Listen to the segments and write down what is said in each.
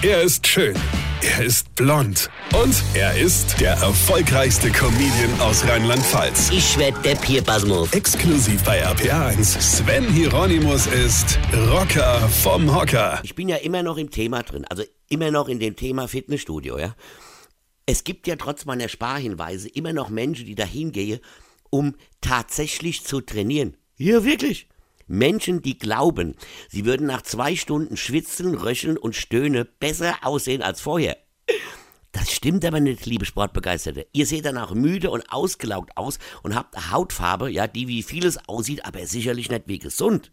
Er ist schön. Er ist blond. Und er ist der erfolgreichste Comedian aus Rheinland-Pfalz. Ich werd der Pierpasmus. Exklusiv bei RPA1. Sven Hieronymus ist Rocker vom Hocker. Ich bin ja immer noch im Thema drin, also immer noch in dem Thema Fitnessstudio, ja. Es gibt ja trotz meiner Sparhinweise immer noch Menschen, die dahin gehen, um tatsächlich zu trainieren. Ja, wirklich. Menschen, die glauben, sie würden nach zwei Stunden Schwitzen, Röcheln und Stöhne besser aussehen als vorher. Das stimmt aber nicht, liebe Sportbegeisterte. Ihr seht danach müde und ausgelaugt aus und habt Hautfarbe, ja, die wie vieles aussieht, aber sicherlich nicht wie gesund.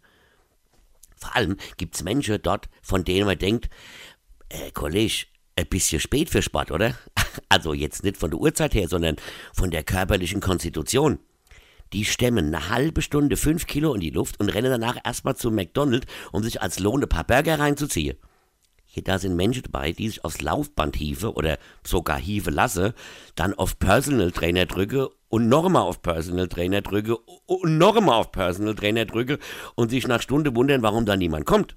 Vor allem gibt's Menschen dort, von denen man denkt, äh, Kollege, ein bisschen spät für Sport, oder? Also jetzt nicht von der Uhrzeit her, sondern von der körperlichen Konstitution. Die stemmen eine halbe Stunde fünf Kilo in die Luft und rennen danach erstmal zum McDonald's, um sich als Lohn ein paar Burger reinzuziehen. Hier da sind Menschen dabei, die sich aufs Laufband hieven oder sogar hieven lasse, dann auf Personal Trainer drücke und nochmal auf Personal Trainer drücke und nochmal auf Personal Trainer drücke und sich nach Stunde wundern, warum da niemand kommt.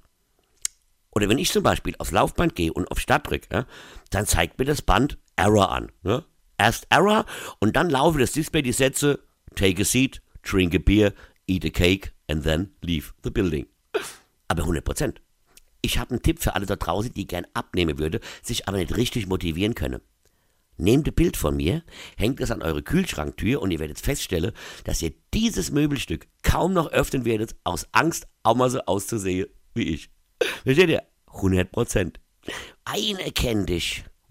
Oder wenn ich zum Beispiel aufs Laufband gehe und auf Start drücke, dann zeigt mir das Band Error an. Ja. Erst Error und dann laufe das Display die Sätze Take a seat, drink a beer, eat a cake and then leave the building. Aber 100 Prozent. Ich habe einen Tipp für alle da draußen, die gern abnehmen würde, sich aber nicht richtig motivieren können. Nehmt ein Bild von mir, hängt es an eure Kühlschranktür und ihr werdet feststellen, dass ihr dieses Möbelstück kaum noch öffnen werdet, aus Angst, auch mal so auszusehen wie ich. Versteht ihr? 100 Prozent. Eine kennt dich.